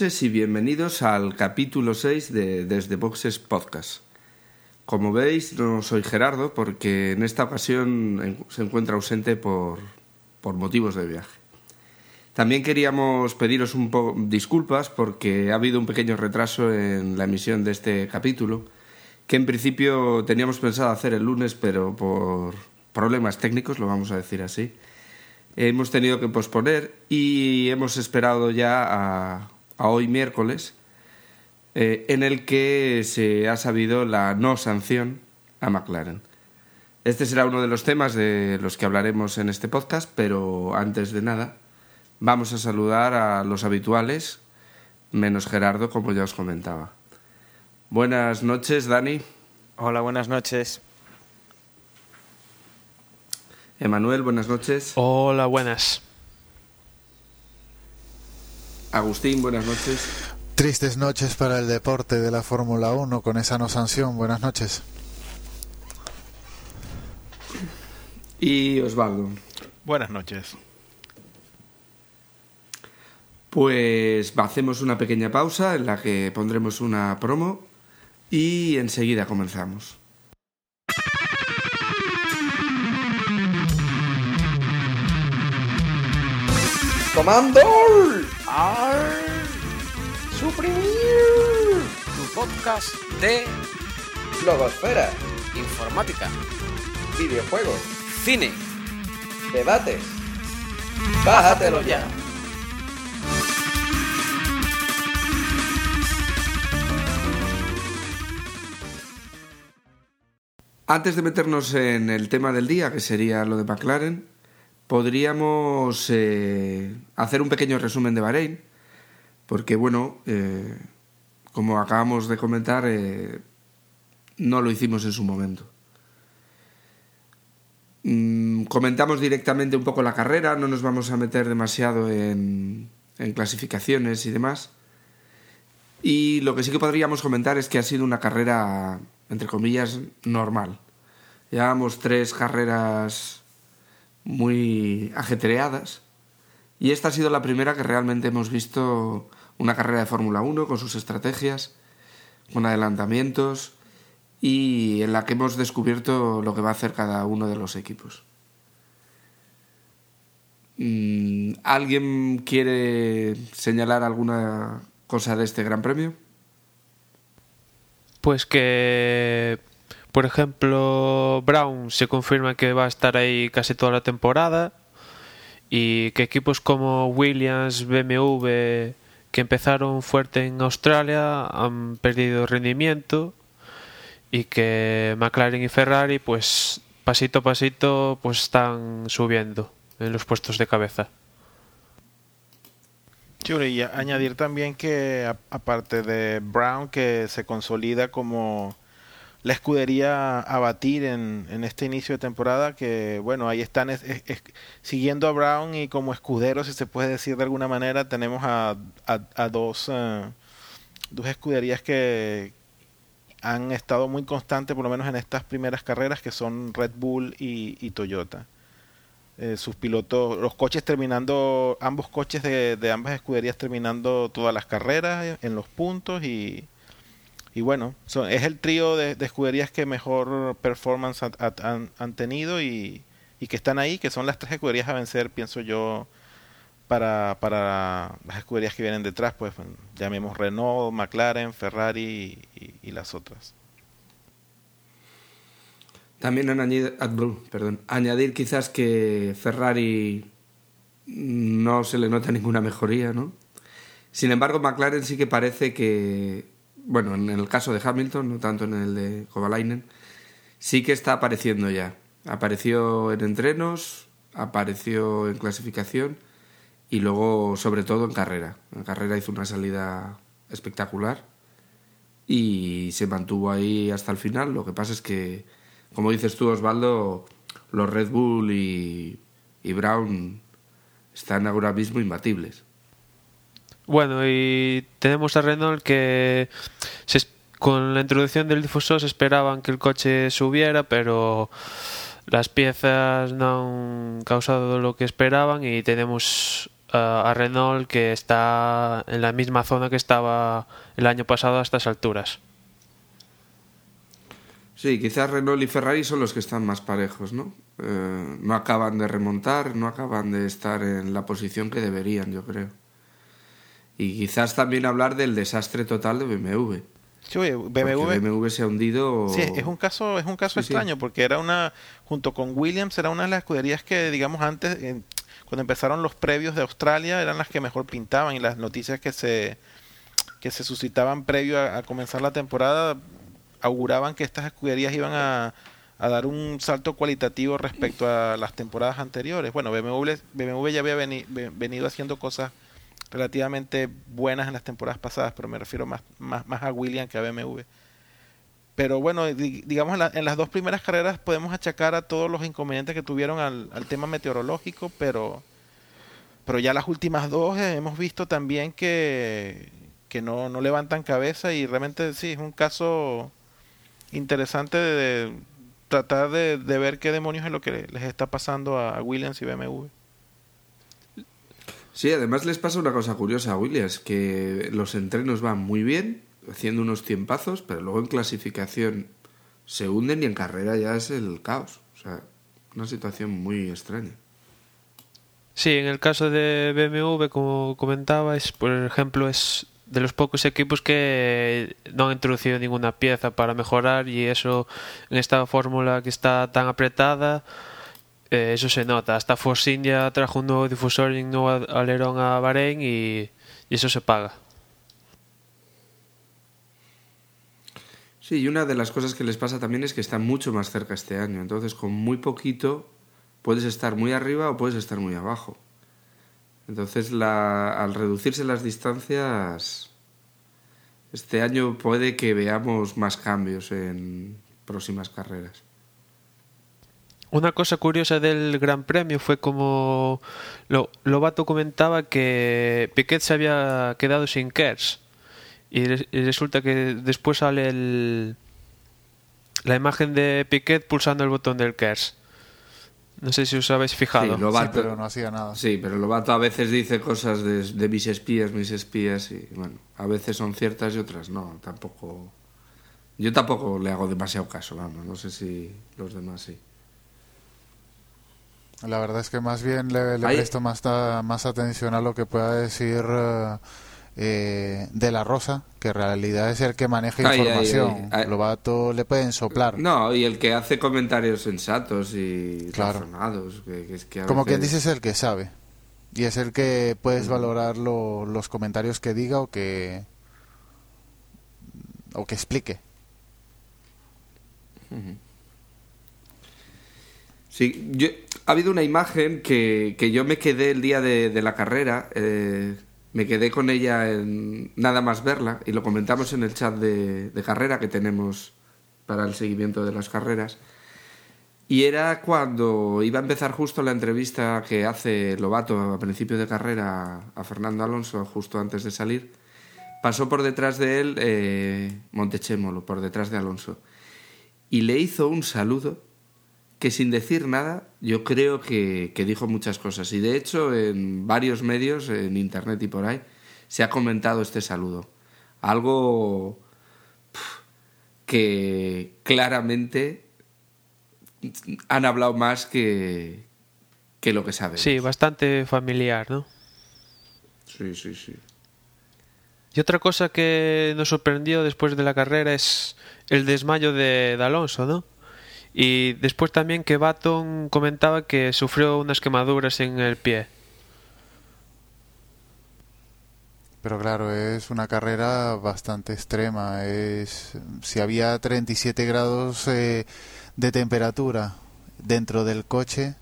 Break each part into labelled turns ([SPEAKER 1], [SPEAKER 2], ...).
[SPEAKER 1] y bienvenidos al capítulo 6 de Desde Boxes Podcast. Como veis, no soy Gerardo porque en esta ocasión se encuentra ausente por, por motivos de viaje. También queríamos pediros un poco disculpas porque ha habido un pequeño retraso en la emisión de este capítulo, que en principio teníamos pensado hacer el lunes, pero por problemas técnicos, lo vamos a decir así, hemos tenido que posponer y hemos esperado ya a, a hoy miércoles, eh, en el que se ha sabido la no sanción a McLaren. Este será uno de los temas de los que hablaremos en este podcast, pero antes de nada, vamos a saludar a los habituales, menos Gerardo, como ya os comentaba. Buenas noches, Dani.
[SPEAKER 2] Hola, buenas noches.
[SPEAKER 1] Emanuel, buenas noches.
[SPEAKER 3] Hola, buenas.
[SPEAKER 1] Agustín, buenas noches.
[SPEAKER 4] Tristes noches para el deporte de la Fórmula 1 con esa no sanción. Buenas noches.
[SPEAKER 1] Y Osvaldo.
[SPEAKER 5] Buenas noches.
[SPEAKER 1] Pues hacemos una pequeña pausa en la que pondremos una promo y enseguida comenzamos.
[SPEAKER 6] ¡Comando! ¡Ar! ¡Suprimir!
[SPEAKER 2] Tu podcast de
[SPEAKER 6] Blogosfera,
[SPEAKER 2] informática,
[SPEAKER 6] videojuegos,
[SPEAKER 2] cine.
[SPEAKER 6] debates. Bájatelo ya.
[SPEAKER 1] Antes de meternos en el tema del día, que sería lo de McLaren, podríamos eh, hacer un pequeño resumen de Bahrein, porque bueno, eh, como acabamos de comentar, eh, no lo hicimos en su momento. Mm, comentamos directamente un poco la carrera, no nos vamos a meter demasiado en, en clasificaciones y demás. Y lo que sí que podríamos comentar es que ha sido una carrera, entre comillas, normal. Llevamos tres carreras muy ajetreadas y esta ha sido la primera que realmente hemos visto una carrera de Fórmula 1 con sus estrategias, con adelantamientos y en la que hemos descubierto lo que va a hacer cada uno de los equipos. Mm, ¿Alguien quiere señalar alguna cosa de este Gran Premio?
[SPEAKER 3] Pues que, por ejemplo, Brown se confirma que va a estar ahí casi toda la temporada y que equipos como Williams, BMW, que empezaron fuerte en Australia, han perdido rendimiento y que McLaren y Ferrari, pues pasito a pasito, pues están subiendo en los puestos de cabeza.
[SPEAKER 5] Chulo, y añadir también que aparte de Brown que se consolida como la escudería a batir en, en este inicio de temporada, que bueno, ahí están es- es- es- siguiendo a Brown y como escuderos, si se puede decir de alguna manera, tenemos a, a- dos, eh, dos escuderías que han estado muy constantes, por lo menos en estas primeras carreras, que son Red Bull y, y Toyota. Eh, sus pilotos, los coches terminando, ambos coches de, de ambas escuderías terminando todas las carreras en los puntos y, y bueno, son, es el trío de, de escuderías que mejor performance han, han- han tenido y, que están ahí, que son las tres escuderías a vencer, pienso yo, para, para las escuderías que vienen detrás, pues llamemos Renault, McLaren, Ferrari y, las otras.
[SPEAKER 1] También añadir, ah, blu, perdón, añadir quizás que Ferrari no se le nota ninguna mejoría, ¿no? Sin embargo, McLaren sí que parece que, bueno, en el caso de Hamilton, no tanto en el de Kovalainen, sí que está apareciendo ya. Apareció en entrenos, apareció en clasificación y luego, sobre todo, en carrera. En carrera hizo una salida espectacular y se mantuvo ahí hasta el final. Lo que pasa es que, como dices tú, Osvaldo, los Red Bull y, y Brown están ahora mismo imbatibles.
[SPEAKER 3] Bueno, y tenemos a Renault que con la introducción del difusor se esperaban que el coche subiera, pero las piezas no han causado lo que esperaban y tenemos ah, a Renault que está en la misma zona que estaba el año pasado a estas alturas.
[SPEAKER 1] Sí, quizás Renault y Ferrari son los que están más parejos, ¿no? Eh, no acaban de remontar, no acaban de estar en la posición que deberían, yo creo. Y quizás también hablar del desastre total de BMW.
[SPEAKER 5] Sí, oye, BMW,
[SPEAKER 1] BMW se ha hundido.
[SPEAKER 5] sí, es un caso, es un caso
[SPEAKER 1] Sí, sí.
[SPEAKER 5] extraño porque era una, junto con Williams, era una de las escuderías que, digamos, antes, cuando empezaron los previos de Australia, eran las que mejor pintaban y las noticias que se, que se suscitaban previo a, a comenzar la temporada auguraban que estas escuderías iban a, a dar un salto cualitativo respecto a las temporadas anteriores. Bueno, BMW, BMW ya había veni- ve- venido haciendo cosas relativamente buenas en las temporadas pasadas, pero me refiero más, más, a Williams que a BMW. Pero bueno, di- digamos en, la- en las dos primeras carreras podemos achacar a todos los inconvenientes que tuvieron al, tema meteorológico, pero, pero ya las últimas dos eh, hemos visto también que, que no, no levantan cabeza y realmente sí, es un caso interesante de, de tratar de, de ver qué demonios es lo que les está pasando a Williams y BMW.
[SPEAKER 1] Sí, además les pasa una cosa curiosa a Williams, que los entrenos van muy bien, haciendo unos tiempazos, pero luego en clasificación se hunden y en carrera ya es el caos. O sea, una situación muy extraña.
[SPEAKER 3] Sí, en el caso de BMW, como comentaba, es, por ejemplo, es de los pocos equipos que no han introducido ninguna pieza para mejorar y eso en esta fórmula que está tan apretada, eh, eso se nota. Hasta Force India trajo un nuevo difusor y un nuevo alerón a Bahrein y, eso se paga.
[SPEAKER 1] Sí, y una de las cosas que les pasa también es que están mucho más cerca este año. Entonces, con muy poquito puedes estar muy arriba o puedes estar muy abajo. Entonces, la, al reducirse las distancias, este año puede que veamos más cambios en próximas carreras.
[SPEAKER 3] Una cosa curiosa del Gran Premio fue como lo, Lobato comentaba que Piquet se había quedado sin Kers y, re- y resulta que después sale el, la imagen de Piquet pulsando el botón del Kers. No sé si os habéis fijado.
[SPEAKER 1] Sí, Lobato-
[SPEAKER 4] Sí, pero no hacía nada.
[SPEAKER 1] Sí, pero Lobato a veces dice cosas de, de mis espías, mis espías, y bueno, a veces son ciertas y otras no, tampoco... Yo tampoco le hago demasiado caso, vamos, no sé si los demás sí.
[SPEAKER 4] La verdad es que más bien le, presto más, más atención a lo que pueda decir eh, eh, de la Rosa, que en realidad es el que maneja
[SPEAKER 1] Ay,
[SPEAKER 4] información.
[SPEAKER 1] ay, ay.
[SPEAKER 4] Lobato le pueden soplar.
[SPEAKER 1] No, y el que hace comentarios sensatos y
[SPEAKER 4] Claro.
[SPEAKER 1] razonados, que, que es que
[SPEAKER 4] Como quien
[SPEAKER 1] veces-
[SPEAKER 4] dice es el que sabe. Y es el que puedes valorar lo- los comentarios que diga o que o que explique.
[SPEAKER 1] Sí, ha habido una imagen que, que yo me quedé el día de, de la carrera, eh, me quedé con ella en nada más verla y lo comentamos en el chat de, de carrera que tenemos para el seguimiento de las carreras. Y era cuando iba a empezar justo la entrevista que hace Lobato a principio de carrera a Fernando Alonso, justo antes de salir. Pasó por detrás de él eh, Montechémolo, por detrás de Alonso. Y le hizo un saludo que sin decir nada, yo creo que, que dijo muchas cosas. Y de hecho, en varios medios, en internet y por ahí, se ha comentado este saludo. Algo que claramente han hablado más que, que lo que saben.
[SPEAKER 3] Sí, bastante familiar, ¿no?
[SPEAKER 1] sí, sí, sí.
[SPEAKER 3] Y otra cosa que nos sorprendió después de la carrera es el desmayo de, de Alonso, ¿no? Y después también que Baton comentaba que sufrió unas quemaduras en el pie.
[SPEAKER 4] Pero claro, es una carrera bastante extrema. Es si había 37 grados eh, de temperatura dentro del coche,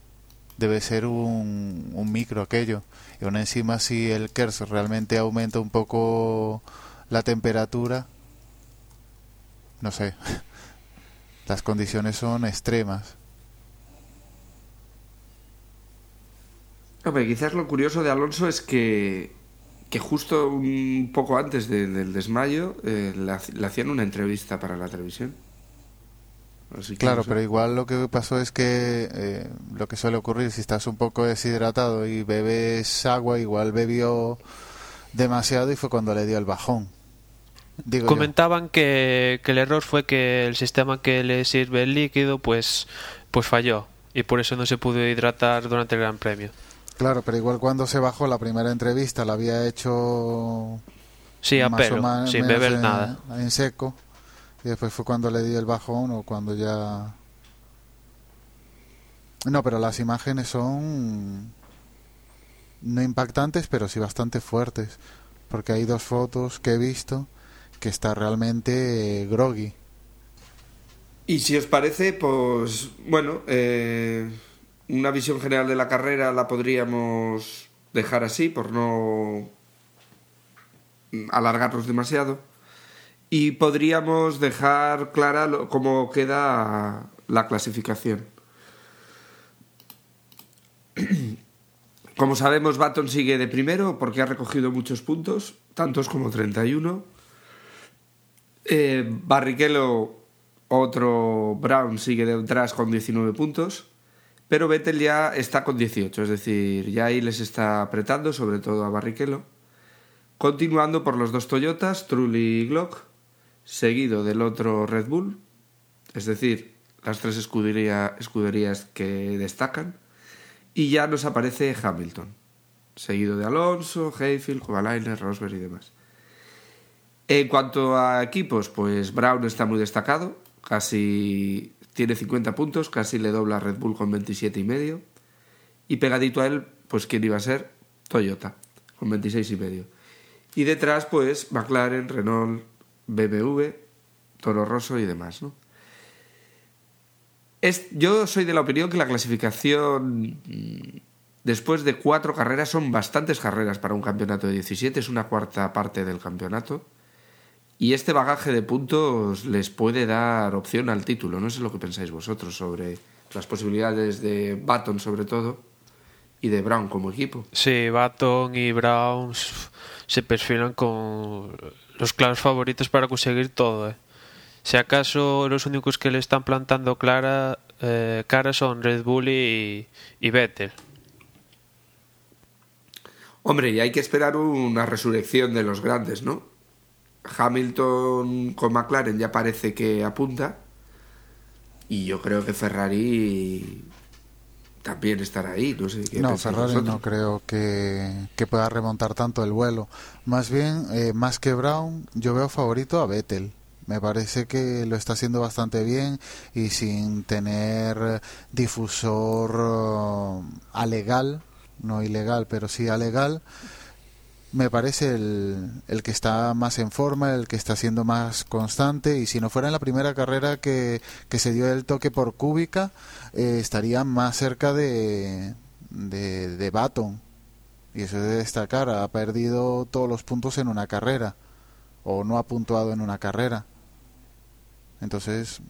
[SPEAKER 4] debe ser un, un micro aquello. Y aún encima si el KERS realmente aumenta un poco la temperatura, no sé. Las condiciones son extremas.
[SPEAKER 1] Quizás lo curioso de Alonso es que, que justo un poco antes del desmayo eh, le, hacían una entrevista para la televisión.
[SPEAKER 4] Claro, pero igual lo que pasó es que eh, lo que suele ocurrir si estás un poco deshidratado y bebes agua, igual bebió demasiado y fue cuando le dio el bajón. Digo.
[SPEAKER 3] Comentaban que, que el error fue que el sistema que le sirve el líquido pues, pues falló y por eso no se pudo hidratar durante el Gran Premio.
[SPEAKER 4] Claro, pero igual cuando se bajó la primera entrevista la había hecho
[SPEAKER 3] Sí, a pelo, sin beber
[SPEAKER 4] en,
[SPEAKER 3] nada.
[SPEAKER 4] en seco y después fue cuando le dio el bajón o cuando ya no pero las imágenes son no impactantes pero sí bastante fuertes porque hay dos fotos que he visto que está realmente eh, groggy
[SPEAKER 1] Y si os parece, pues bueno, eh, una visión general de la carrera la podríamos dejar así por no alargarnos demasiado. Y podríamos dejar clara cómo queda la clasificación. Como sabemos, Baton sigue de primero porque ha recogido muchos puntos, tantos como 31. Eh, Barrichello, otro Brown, sigue detrás con 19 puntos. Pero Vettel ya está con 18, es decir, ya ahí les está apretando, sobre todo a Barrichello. Continuando por los dos Toyotas, Trulli y Glock, seguido del otro Red Bull, es decir, las tres escudería- escuderías que destacan. Y ya nos aparece Hamilton, seguido de Alonso, Hayfield, Kovalainen, Rosberg y demás. En cuanto a equipos, pues Brown está muy destacado, casi tiene 50 puntos, casi le dobla a Red Bull con 27 y medio. Y pegadito a él, pues quién iba a ser Toyota, con 26 y medio. Y detrás, pues McLaren, Renault, BMW, Toro Rosso y demás, yo soy de la opinión que la clasificación mm, después de cuatro carreras son bastantes carreras para un campeonato de 17, es una cuarta parte del campeonato. Y este bagaje de puntos les puede dar opción al título. No sé lo que pensáis vosotros sobre las posibilidades de Baton sobre todo y de Brown como equipo.
[SPEAKER 3] Sí, Baton y Brown se perfilan con los claros favoritos para conseguir todo. ¿eh? Si acaso los únicos que le están plantando clara, eh, cara son Red Bull y, y Vettel.
[SPEAKER 1] Hombre, y hay que esperar una resurrección de los grandes, ¿no? Hamilton con McLaren ya parece que apunta. Y yo creo que Ferrari también estará ahí. No sé qué
[SPEAKER 4] No, Ferrari
[SPEAKER 1] vosotros.
[SPEAKER 4] no creo que, que pueda remontar tanto el vuelo. Más bien, eh, más que Brown, yo veo favorito a Vettel. Me parece que lo está haciendo bastante bien y sin tener difusor eh, alegal, no ilegal, pero sí alegal, me parece el, el que está más en forma, el que está siendo más constante y si no fuera en la primera carrera que, que se dio el toque por Cúbica, eh, estaría más cerca de, de, de Baton. Y eso es de destacar, ha perdido todos los puntos en una carrera o no ha puntuado en una carrera. Entonces,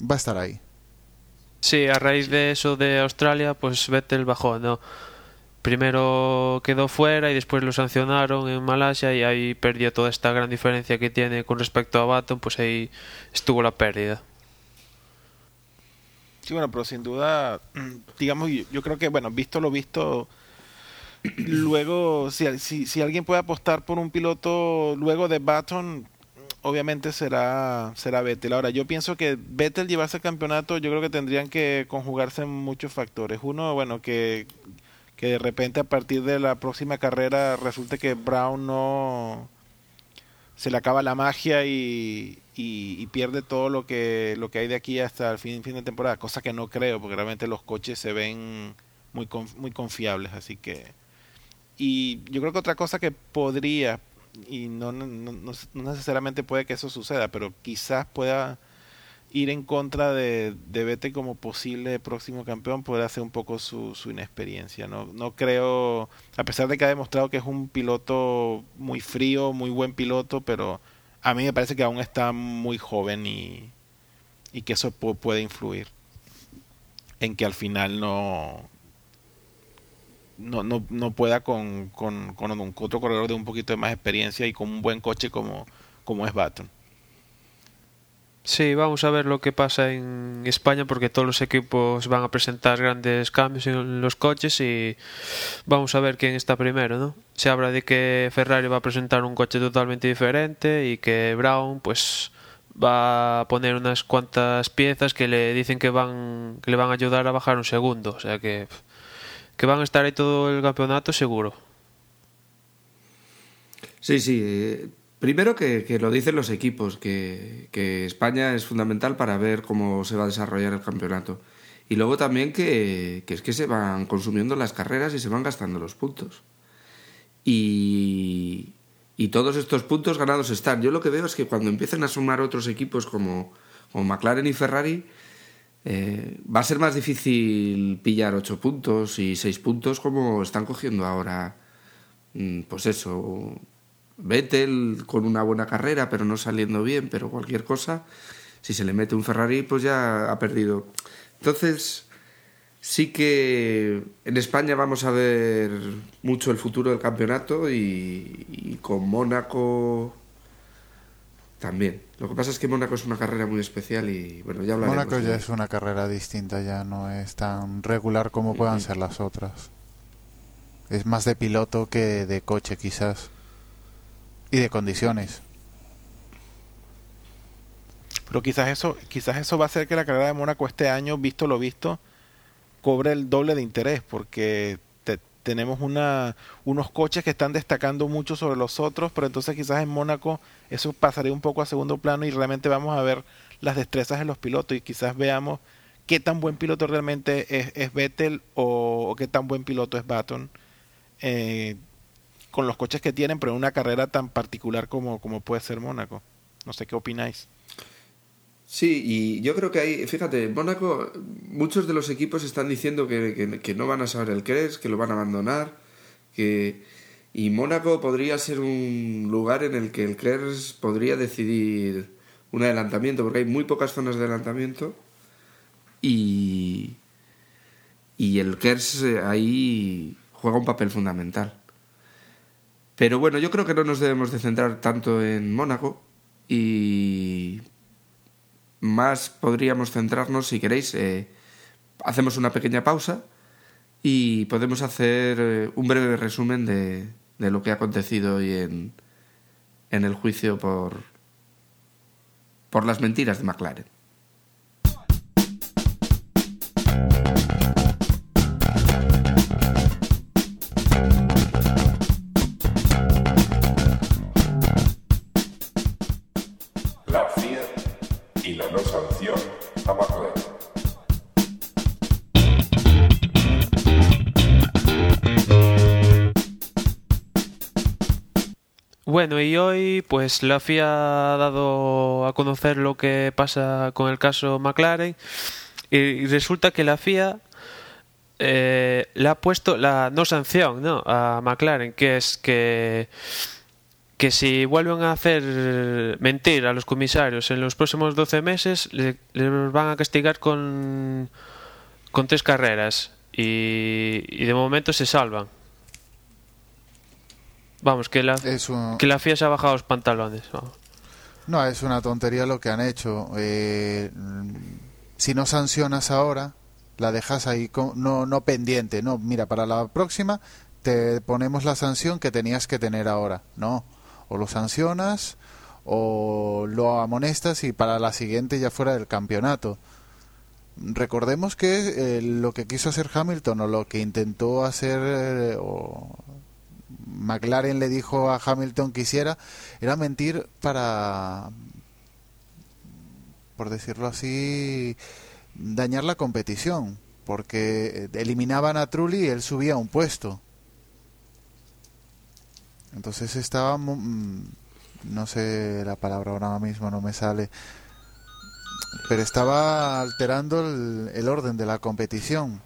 [SPEAKER 4] va a estar ahí.
[SPEAKER 3] Sí, a raíz de eso de Australia, pues Vettel bajó, ¿no? Primero quedó fuera y después lo sancionaron en Malasia y ahí perdió toda esta gran diferencia que tiene con respecto a Baton, pues ahí estuvo la pérdida.
[SPEAKER 5] Sí, bueno, pero sin duda, digamos, yo, creo que, bueno, visto lo visto, luego, si, si, si alguien puede apostar por un piloto luego de Baton, obviamente será, será Vettel. Ahora, yo pienso que Vettel llevarse el campeonato, yo creo que tendrían que conjugarse muchos factores. Uno, bueno, que, que de repente a partir de la próxima carrera resulte que Brown no se le acaba la magia y, y, pierde todo lo que lo que hay de aquí hasta el fin, fin de temporada, cosa que no creo, porque realmente los coches se ven muy muy confiables, así que y yo creo que otra cosa que podría y no, no, no, no necesariamente puede que eso suceda, pero quizás pueda ir en contra de, de Vettel como posible próximo campeón puede hacer un poco su, su inexperiencia. No, no creo, a pesar de que ha demostrado que es un piloto muy frío, muy buen piloto, pero a mí me parece que aún está muy joven y, y que eso pu- puede influir en que al final no no, no, no pueda con, con, con otro corredor de un poquito de más experiencia y con un buen coche como, como es Baton.
[SPEAKER 3] Sí, vamos a ver lo que pasa en España porque todos los equipos van a presentar grandes cambios en los coches y vamos a ver quién está primero, ¿no? Se habla de que Ferrari va a presentar un coche totalmente diferente y que Brown pues va a poner unas cuantas piezas que le dicen que van que le van a ayudar a bajar un segundo, o sea que que van a estar ahí todo el campeonato seguro.
[SPEAKER 1] Sí, sí. Primero que, que lo dicen los equipos, que, que España es fundamental para ver cómo se va a desarrollar el campeonato. Y luego también que, que es que se van consumiendo las carreras y se van gastando los puntos. Y, y todos estos puntos ganados están. Yo lo que veo es que cuando empiecen a sumar otros equipos como, como McLaren y Ferrari, eh, va a ser más difícil pillar 8 puntos y 6 puntos como están cogiendo ahora. Mm, Pues eso, Vettel con una buena carrera, pero no saliendo bien, pero cualquier cosa, si se le mete un Ferrari, pues ya ha perdido. Entonces, sí que en España vamos a ver mucho el futuro del campeonato y, y con Mónaco también. Lo que pasa es que Mónaco es una carrera muy especial y bueno, ya hablaremos.
[SPEAKER 4] Mónaco ya es una carrera distinta, ya no es tan regular como puedan ser las otras. Es más de piloto que de coche quizás. Y de condiciones.
[SPEAKER 5] Pero quizás eso, quizás eso va a hacer que la carrera de Mónaco este año, visto lo visto, cobre el doble de interés, porque te- tenemos una, unos coches que están destacando mucho sobre los otros, pero entonces quizás en Mónaco eso pasaría un poco a segundo plano y realmente vamos a ver las destrezas de los pilotos y quizás veamos qué tan buen piloto realmente es, Vettel o, o qué tan buen piloto es Baton eh, con los coches que tienen, pero en una carrera tan particular como, como puede ser Mónaco. No sé qué opináis.
[SPEAKER 1] Sí, y yo creo que hay, fíjate, Mónaco muchos de los equipos están diciendo que, que- que no van a saber el Cres, que lo van a abandonar, que y Mónaco podría ser un lugar en el que el Cres podría decidir un adelantamiento, porque hay muy pocas zonas de adelantamiento y, y el Kers eh, ahí juega un papel fundamental. Pero bueno, yo creo que no nos debemos de centrar tanto en Mónaco y más podríamos centrarnos, si queréis, eh, hacemos una pequeña pausa y podemos hacer eh, un breve resumen de, lo que ha acontecido hoy en, en el juicio por, por las mentiras de McLaren.
[SPEAKER 3] Pues la FIA ha dado a conocer lo que pasa con el caso McLaren y, resulta que la FIA eh, le ha puesto la no sanción a McLaren, que es que que si vuelven a hacer mentir a los comisarios en los próximos 12 meses, le- les van a castigar con, con tres carreras y de momento se salvan. Vamos, que la,
[SPEAKER 4] un-
[SPEAKER 3] que la FIA se ha bajado los pantalones. vamos.
[SPEAKER 4] No, es una tontería lo que han hecho. Eh, si no sancionas ahora, la dejas ahí co- no, no pendiente. No, mira, para la próxima te ponemos la sanción que tenías que tener ahora. No, o lo sancionas o lo amonestas y para la siguiente ya fuera del campeonato. Recordemos que eh, lo que quiso hacer Hamilton o lo que intentó hacer eh, o McLaren le dijo a Hamilton que hiciera era mentir para, por decirlo así, dañar la competición, porque eliminaban a Trulli y él subía un puesto. Entonces estaba, mm, no sé la palabra ahora mismo, no me sale, pero estaba alterando el, el orden de la competición.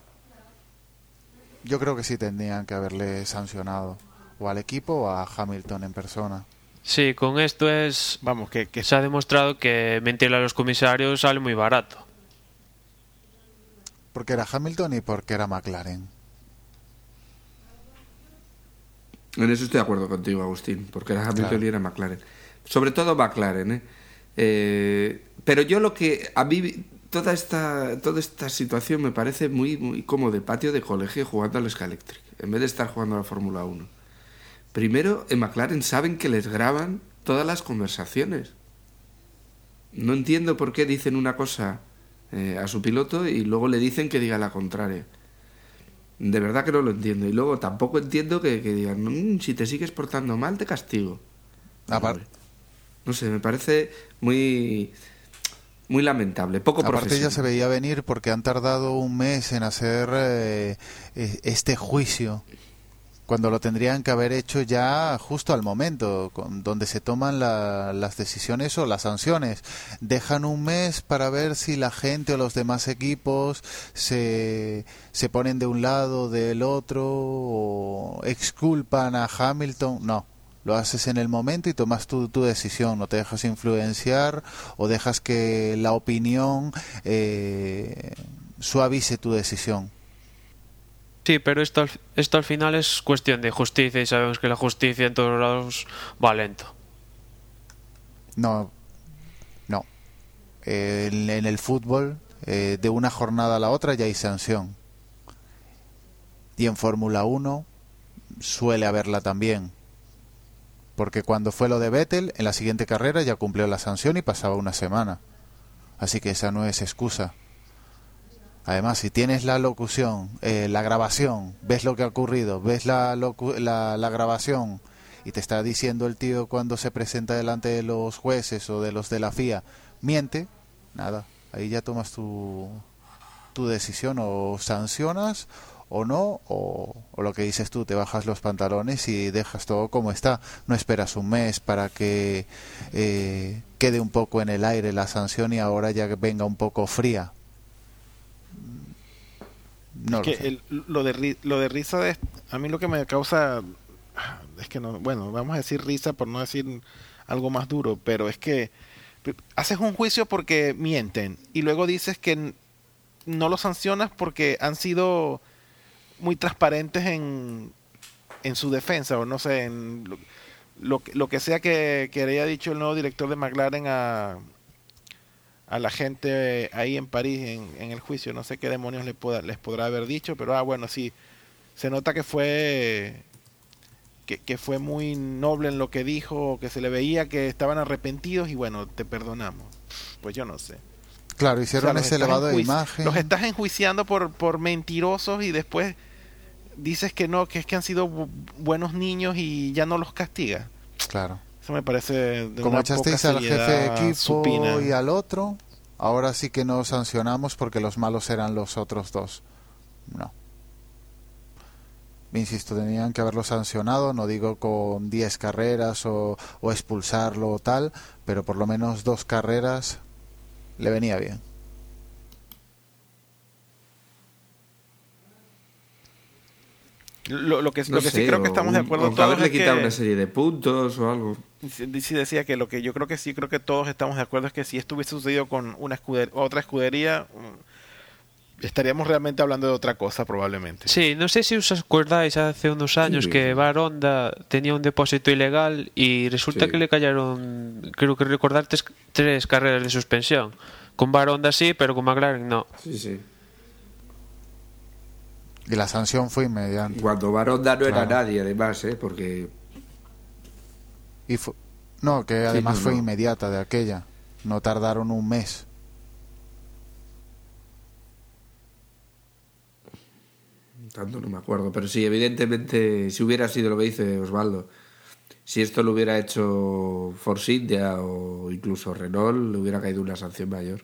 [SPEAKER 4] Yo creo que sí tendrían que haberle sancionado, o al equipo o a Hamilton en persona.
[SPEAKER 3] Sí, con esto es
[SPEAKER 5] Vamos, que, que
[SPEAKER 3] se ha demostrado que mentirle a los comisarios sale muy barato.
[SPEAKER 4] Porque era Hamilton y porque era McLaren.
[SPEAKER 1] En eso estoy de acuerdo contigo, Agustín, porque era Hamilton
[SPEAKER 4] Claro.
[SPEAKER 1] y era McLaren. Sobre todo McLaren, ¿eh? Eh, Pero yo lo que a mí toda esta toda esta situación me parece muy muy como de patio de colegio jugando al Electric, en vez de estar jugando a la Fórmula 1. Primero, en McLaren saben que les graban todas las conversaciones. No entiendo por qué dicen una cosa eh, a su piloto y luego le dicen que diga la contraria. De verdad que no lo entiendo. Y luego tampoco entiendo que, que digan, "Mm, si te sigues portando mal, te castigo.
[SPEAKER 4] Apar-
[SPEAKER 1] Hombre, No sé, me parece muy, muy lamentable, poco
[SPEAKER 4] Aparte ya se veía venir porque han tardado un mes en hacer eh, eh, este juicio cuando lo tendrían que haber hecho ya justo al momento, donde se toman la- las decisiones o las sanciones. Dejan un mes para ver si la gente o los demás equipos se, se ponen de un lado, del otro, o exculpan a Hamilton. No, lo haces en el momento y tomas tu, tu decisión, no te dejas influenciar o dejas que la opinión eh, suavice tu decisión.
[SPEAKER 3] Sí, pero esto, al- esto al final es cuestión de justicia y sabemos que la justicia en todos lados va lento.
[SPEAKER 4] No, no. En, en el fútbol, eh, de una jornada a la otra ya hay sanción. Y en Fórmula 1 suele haberla también. Porque cuando fue lo de Vettel, en la siguiente carrera ya cumplió la sanción y pasaba una semana. Así que esa no es excusa. Además, si tienes la locución, eh, la grabación, ves lo que ha ocurrido, ves la, la, grabación y te está diciendo el tío cuando se presenta delante de los jueces o de los de la FIA, miente, nada, ahí ya tomas tu, decisión o sancionas o no, o, lo que dices tú, te bajas los pantalones y dejas todo como está. No esperas un mes para que eh, quede un poco en el aire la sanción y ahora ya venga un poco fría. No lo
[SPEAKER 5] que
[SPEAKER 4] sé.
[SPEAKER 5] el- lo, de, lo de risa, de, a mí lo que me causa, es que no, bueno, vamos a decir risa por no decir algo más duro, pero es que haces un juicio porque mienten y luego dices que no los sancionas porque han sido muy transparentes en, en su defensa o no sé, en lo, lo, que- lo que sea que, que haya dicho el nuevo director de McLaren a, a la gente ahí en París en, en el juicio. No sé qué demonios les, les podrá haber dicho, pero ah, bueno, sí. Se nota que fue que, que fue muy noble en lo que dijo, que se le veía que estaban arrepentidos y bueno, te perdonamos. Pues yo no sé.
[SPEAKER 4] Claro,
[SPEAKER 5] O sea,
[SPEAKER 4] hicieron
[SPEAKER 5] los
[SPEAKER 4] ese elevado de imagen.
[SPEAKER 5] Los estás enjuiciando por, por mentirosos y después dices que no, que es que han sido bu- buenos niños y ya no los castigas.
[SPEAKER 4] Claro.
[SPEAKER 5] Eso me parece de
[SPEAKER 4] Como
[SPEAKER 5] una
[SPEAKER 4] echasteis
[SPEAKER 5] poca
[SPEAKER 4] al jefe de equipo
[SPEAKER 5] supina.
[SPEAKER 4] y al otro, ahora sí que no sancionamos porque los malos eran los otros dos. No. Insisto, tenían que haberlo sancionado, no digo con 10 carreras o, o expulsarlo o tal, pero por lo menos dos carreras le venía bien.
[SPEAKER 5] Lo, lo que,
[SPEAKER 1] No
[SPEAKER 5] lo que sí creo que estamos de acuerdo todos
[SPEAKER 1] haberle
[SPEAKER 5] es
[SPEAKER 1] quitado
[SPEAKER 5] que-
[SPEAKER 1] una serie de puntos o algo.
[SPEAKER 5] Sí, decía que lo que yo creo que sí creo que todos estamos de acuerdo es que si esto hubiese sucedido con una escuder- otra escudería mm, estaríamos realmente hablando de otra cosa probablemente.
[SPEAKER 3] Sí, no sé si os acordáis hace unos años
[SPEAKER 1] Sí.
[SPEAKER 3] que Bar Honda tenía un depósito ilegal y resulta
[SPEAKER 1] Sí.
[SPEAKER 3] que le cayeron, creo que recordar, tres, tres carreras de suspensión. Con Bar Honda sí, pero con McLaren no.
[SPEAKER 1] Sí, sí.
[SPEAKER 4] Y la sanción fue inmediata.
[SPEAKER 1] Cuando Baronda no era
[SPEAKER 4] Claro.
[SPEAKER 1] nadie, además, ¿eh? Porque
[SPEAKER 4] Y fu- no, que además
[SPEAKER 1] no,
[SPEAKER 4] fue
[SPEAKER 1] no.
[SPEAKER 4] inmediata de aquella. No tardaron un mes.
[SPEAKER 1] tanto no me acuerdo. Pero sí, evidentemente, si hubiera sido lo que dice Osvaldo, si esto lo hubiera hecho Force India o incluso Renault, le hubiera caído una sanción mayor.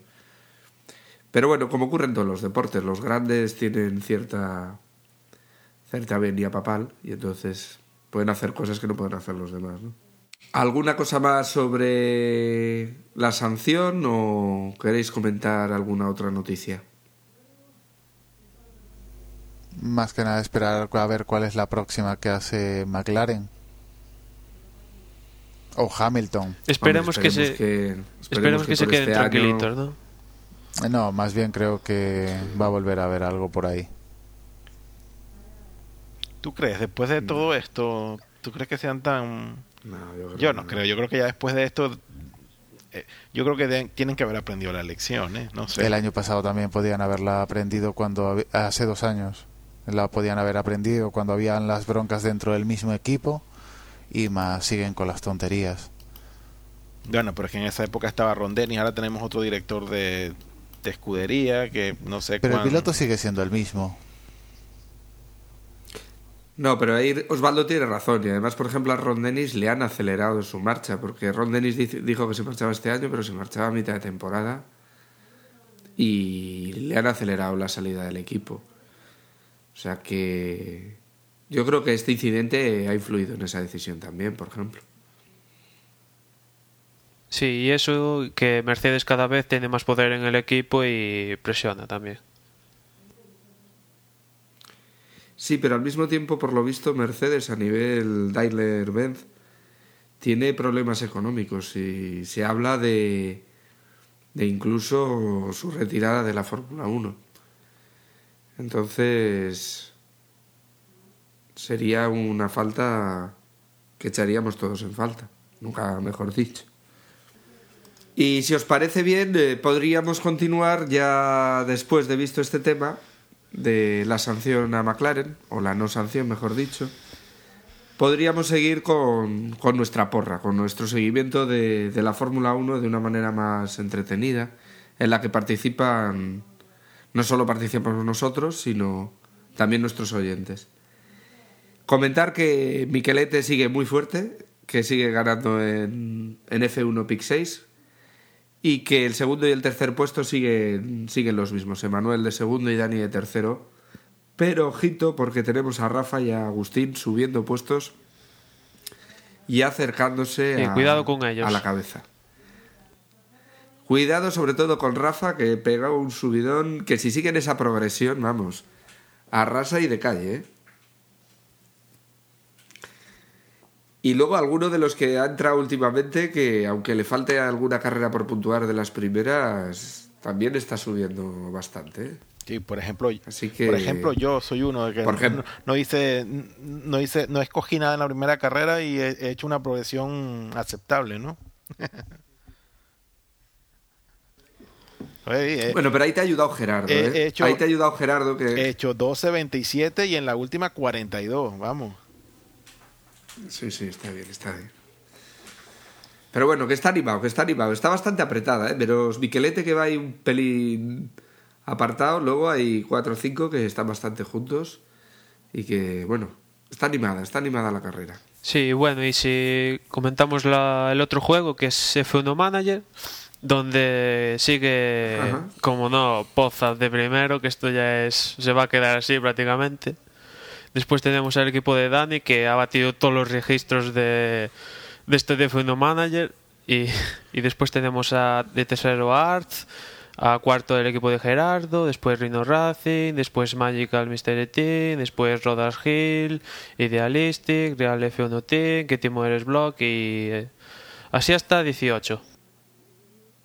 [SPEAKER 1] Pero bueno, como ocurre en todos los deportes, los grandes tienen cierta cierta venia papal y entonces pueden hacer cosas que no pueden hacer los demás, ¿no? ¿Alguna cosa más sobre la sanción o queréis comentar alguna otra noticia?
[SPEAKER 4] Más que nada esperar a ver cuál es la próxima que hace McLaren. O Hamilton.
[SPEAKER 3] Esperemos,
[SPEAKER 1] Hombre,
[SPEAKER 3] que se,
[SPEAKER 1] esperemos
[SPEAKER 3] esperemos que, se queden
[SPEAKER 1] este año-
[SPEAKER 3] tranquilitos, ¿no?
[SPEAKER 4] No, más bien creo que va a volver a haber algo por ahí.
[SPEAKER 5] ¿Tú crees, después de todo esto, tú crees que sean tan...
[SPEAKER 1] No, yo creo
[SPEAKER 5] Yo
[SPEAKER 1] que
[SPEAKER 5] no creo, yo creo que ya después de esto, eh, yo creo que de- tienen que haber aprendido la lección, ¿eh? No sé.
[SPEAKER 4] El año pasado también podían haberla aprendido cuando hace dos años la podían haber aprendido cuando habían las broncas dentro del mismo equipo y más siguen con las tonterías.
[SPEAKER 5] Bueno, pero es que en esa época estaba Ron Dennis, ahora tenemos otro director de, de escudería que no sé
[SPEAKER 4] Pero el piloto sigue siendo el mismo.
[SPEAKER 1] No, pero ahí Osvaldo tiene razón. Y además, por ejemplo, a Ron Dennis le han acelerado su marcha. Porque Ron Dennis dijo que se marchaba este año, pero se marchaba a mitad de temporada. Y le han acelerado la salida del equipo. O sea que. Yo creo que este incidente ha influido en esa decisión también, por ejemplo.
[SPEAKER 3] Sí, y eso que Mercedes cada vez tiene más poder en el equipo y presiona también.
[SPEAKER 1] Sí, pero al mismo tiempo, por lo visto, Mercedes a nivel Daimler-Benz tiene problemas económicos y se habla de, de incluso su retirada de la Fórmula 1. Entonces, sería una falta que echaríamos todos en falta, nunca mejor dicho. Y si os parece bien, eh, podríamos continuar ya después de visto este tema de la sanción a McLaren, o la no sanción, mejor dicho, podríamos seguir con, con nuestra porra, con nuestro seguimiento de, de la Fórmula 1 de una manera más entretenida, en la que participan, no solo participamos nosotros, sino también nuestros oyentes. Comentar que Miquelete sigue muy fuerte, que sigue ganando en, en F1 Pick 6 y que el segundo y el tercer puesto siguen, siguen los mismos, Emanuel de segundo y Dani de tercero. Pero ojito porque tenemos a Rafa y a Agustín subiendo puestos y acercándose
[SPEAKER 3] Sí,
[SPEAKER 1] a,
[SPEAKER 3] cuidado con ellos.
[SPEAKER 1] a la cabeza. Cuidado sobre todo con Rafa que pega un subidón que si siguen esa progresión, vamos, arrasa y de calle, ¿eh? Y luego alguno de los que ha entrado últimamente, que aunque le falte alguna carrera por puntuar de las primeras, también está subiendo bastante. ¿eh?
[SPEAKER 5] Sí, por ejemplo,
[SPEAKER 1] Así que-
[SPEAKER 5] por ejemplo, yo soy uno de que
[SPEAKER 1] Por ejemplo.
[SPEAKER 5] no, no hice no hice no escogí nada en la primera carrera y he, he hecho una progresión aceptable, ¿no? He,
[SPEAKER 1] Bueno, pero ahí te ha ayudado Gerardo. ¿eh?
[SPEAKER 5] he hecho-
[SPEAKER 1] ahí te ha ayudado Gerardo que...
[SPEAKER 5] he hecho 12.27 y en la última 42, vamos.
[SPEAKER 1] Sí, sí, está bien, está bien. Pero bueno, que está animado, que está animado. Está bastante apretada, ¿eh? Pero Miquelete que va ahí un pelín apartado. Luego hay cuatro o cinco que están bastante juntos. Y que, bueno, está animada, está animada la carrera.
[SPEAKER 3] Sí, bueno, y si comentamos la- el otro juego, que es F1 Manager, donde sigue,
[SPEAKER 1] Ajá.
[SPEAKER 3] como no, Poza de primero, que esto ya es se va a quedar así prácticamente. Después tenemos al equipo de Dani, que ha batido todos los registros de, de este de F1 Manager. Y, y después tenemos a de tercero a Arts, a cuarto el equipo de Gerardo, después Rhino Racing, después Magical Mystery Team, después Rodas Hill, Idealistic, Real F1 Team, que eres Block y eh, así hasta 18.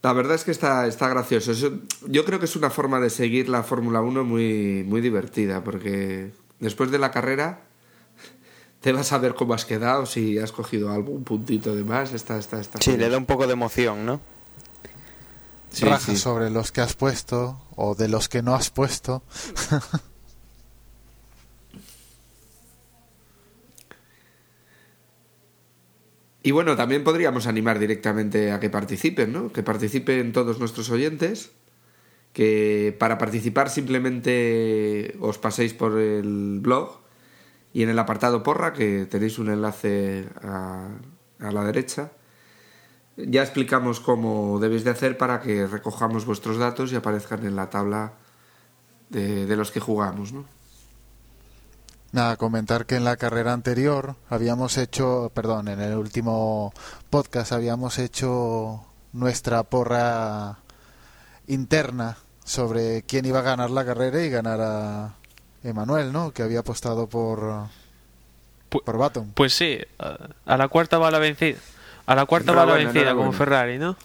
[SPEAKER 1] La verdad es que está, está gracioso. Yo creo que es una forma de seguir la Fórmula 1 muy, muy divertida, porque después de la carrera te vas a ver cómo has quedado, si has cogido algún puntito de más. Está, está, está
[SPEAKER 2] Sí, le da un poco de emoción, ¿no?
[SPEAKER 1] Sí,
[SPEAKER 4] Rajas
[SPEAKER 1] sí.
[SPEAKER 4] sobre los que has puesto o de los que no has puesto.
[SPEAKER 1] Y bueno, también podríamos animar directamente a que participen, ¿no? Que participen todos nuestros oyentes. Que para participar simplemente os paséis por el blog y en el apartado porra, que tenéis un enlace a, la derecha, ya explicamos cómo debéis de hacer para que recojamos vuestros datos y aparezcan en la tabla de, de los que jugamos, ¿no?
[SPEAKER 4] Nada, comentar que en la carrera anterior habíamos hecho, perdón, en el último podcast habíamos hecho nuestra porra interna sobre quién iba a ganar la carrera y ganar a Emanuel, ¿no? Que había apostado por por Baton.
[SPEAKER 3] Pues sí, a, la cuarta va la vencida. A la cuarta va la vencida como
[SPEAKER 1] enhorabuena.
[SPEAKER 3] Ferrari, ¿no?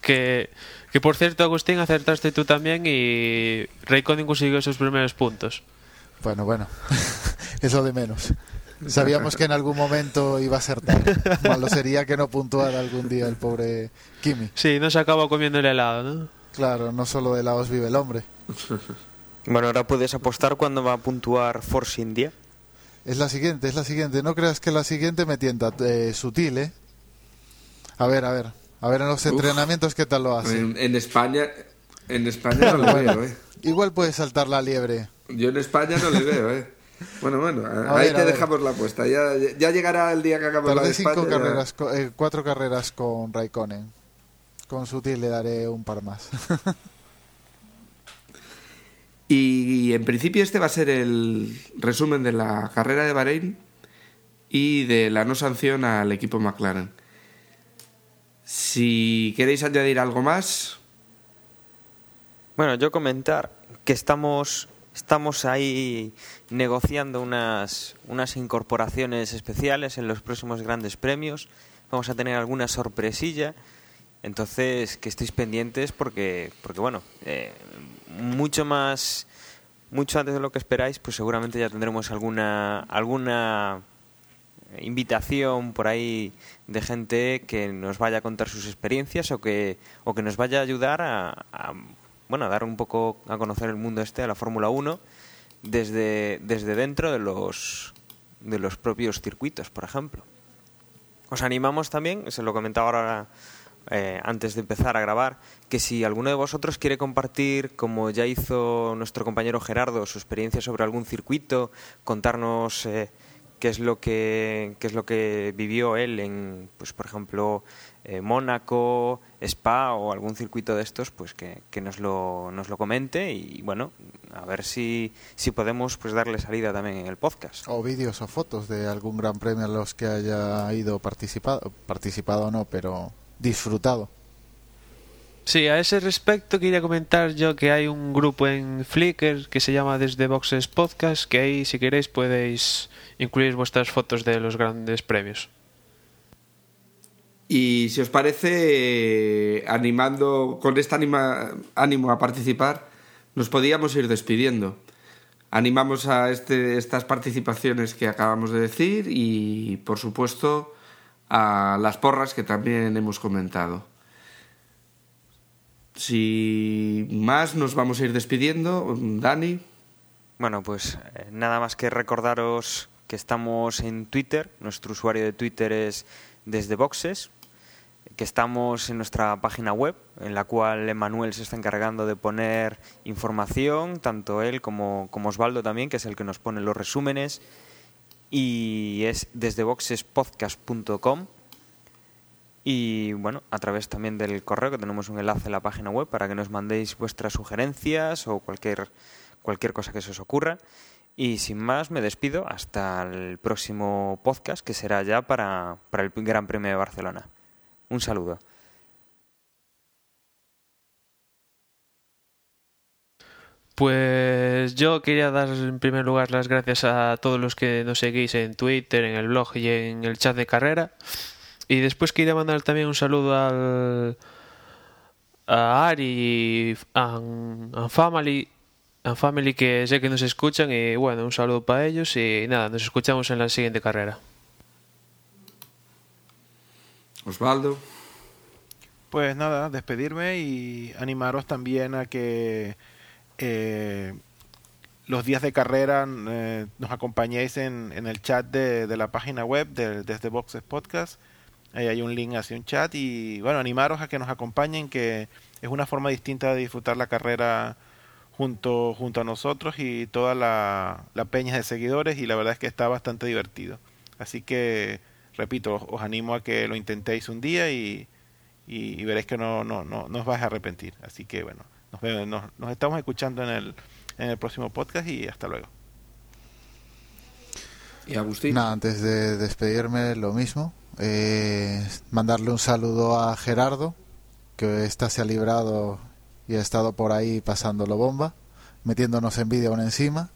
[SPEAKER 3] Que, que por cierto, Agustín, acertaste tú también y Raikkonen consiguió sus primeros puntos.
[SPEAKER 4] Bueno, bueno. Es lo de menos. Sabíamos que en algún momento iba a ser tarde. Malo sería que no puntuara algún día el pobre Kimi.
[SPEAKER 3] Sí, no se acaba comiendo el helado, ¿no?
[SPEAKER 4] Claro, no solo de helados vive el hombre.
[SPEAKER 2] Bueno, ahora puedes apostar cuando va a puntuar Force India.
[SPEAKER 4] Es la siguiente, es la siguiente. No creas que la siguiente me tienta eh, sutil, ¿eh? A ver, a ver. A ver en los entrenamientos qué tal lo hace.
[SPEAKER 1] En, en España, en España no le veo, ¿eh?
[SPEAKER 4] Igual puede saltar la liebre.
[SPEAKER 1] Yo en España no le veo, ¿eh? Bueno, bueno,
[SPEAKER 4] A
[SPEAKER 1] ahí
[SPEAKER 4] ver,
[SPEAKER 1] te dejamos la apuesta. Ya, ya llegará el día que acabemos la de
[SPEAKER 4] Tardé cinco
[SPEAKER 1] España. ya-
[SPEAKER 4] carreras, co- eh, cuatro carreras con Raikkonen. Con Sutil le daré un par más.
[SPEAKER 1] Y en principio este va a ser el resumen de la carrera de Bahrein y de la no sanción al equipo McLaren. Si queréis añadir algo más,
[SPEAKER 2] Bueno, yo comentar que estamos, estamos ahí negociando unas, unas incorporaciones especiales en los próximos grandes premios. Vamos a tener alguna sorpresilla. Entonces, que estéis pendientes porque, porque bueno, eh, mucho más, mucho antes de lo que esperáis, pues seguramente ya tendremos alguna, alguna invitación por ahí de gente que nos vaya a contar sus experiencias o que, o que nos vaya a ayudar a, a, bueno, a dar un poco a conocer el mundo este, a la Fórmula 1, desde, desde dentro de los, de los propios circuitos, por ejemplo. Os animamos también, se lo comentaba ahora eh, antes de empezar a grabar, que si alguno de vosotros quiere compartir, como ya hizo nuestro compañero Gerardo, su experiencia sobre algún circuito, contarnos eh, qué es lo que qué es lo que vivió él en, pues por ejemplo, eh, Mónaco, Spa o algún circuito de estos, pues que, que nos lo nos lo comente y bueno, a ver si si podemos pues darle salida también en el podcast.
[SPEAKER 4] o vídeos o fotos de algún gran premio a los que haya ido participado. Participado no, pero disfrutado.
[SPEAKER 3] Sí, a ese respecto quería comentar yo que hay un grupo en Flickr que se llama Desde Boxes Podcast, que ahí si queréis podéis incluir vuestras fotos de los grandes premios.
[SPEAKER 1] y si os parece, animando con este anima- ánimo a participar, nos podíamos ir despidiendo. Animamos a este, estas participaciones que acabamos de decir y, por supuesto, a las porras que también hemos comentado. Si más, nos vamos a ir despidiendo. Dani.
[SPEAKER 2] Bueno, pues eh, nada más que recordaros que estamos en Twitter. Nuestro usuario de Twitter es desde boxes. Que estamos en nuestra página web, en la cual Emanuel se está encargando de poner información, tanto él como, como Osvaldo también, que es el que nos pone los resúmenes. Y es desde boxespodcast.com. Y bueno, a través también del correo, que tenemos un enlace en la página web para que nos mandéis vuestras sugerencias o cualquier, cualquier cosa que se os ocurra. Y sin más, me despido hasta el próximo podcast, que será ya para, para el Gran Premio de Barcelona. Un saludo.
[SPEAKER 3] Pues yo quería dar en primer lugar las gracias a todos los que nos seguís en Twitter, en el blog y en el chat de carrera. Y después quería mandar también un saludo al a Ari and, and Family and Family que sé que nos escuchan y bueno, un saludo para ellos y nada, nos escuchamos en la siguiente carrera.
[SPEAKER 1] Osvaldo.
[SPEAKER 5] Pues nada, despedirme y animaros también a que eh, los días de carrera eh, nos acompañéis en, el chat de, la página web de, desde Boxes Podcast. Ahí hay un link hacia un chat y bueno, animaros a que nos acompañen, que es una forma distinta de disfrutar la carrera junto, junto a nosotros y toda la, peña de seguidores y la verdad es que está bastante divertido. Así que, repito, os, os animo a que lo intentéis un día y, y, y veréis que no, no, no, no os vais a arrepentir. Así que bueno, nos, vemos- nos, nos estamos escuchando en el, en el próximo podcast y hasta luego.
[SPEAKER 1] Y Agustín.
[SPEAKER 4] Nada, antes de despedirme, lo mismo. Eh, mandarle un saludo a Gerardo, que esta se ha librado y ha estado por ahí pasándolo bomba, metiéndonos en vídeo aún encima.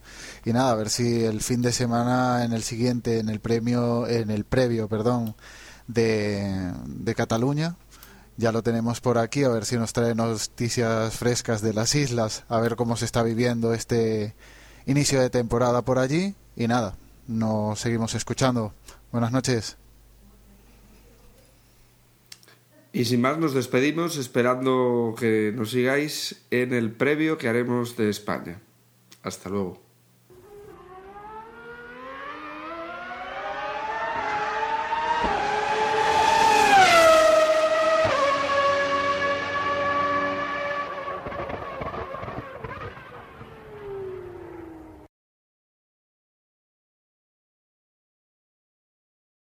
[SPEAKER 4] Y nada, a ver si el fin de semana, en el siguiente, en el premio, en el previo, perdón, de, de Cataluña, ya lo tenemos por aquí, a ver si nos trae noticias frescas de las islas, a ver cómo se está viviendo este inicio de temporada por allí. Y nada, nos seguimos escuchando. Buenas noches.
[SPEAKER 1] Y sin más nos despedimos esperando que nos sigáis en el previo que haremos de España. Hasta luego.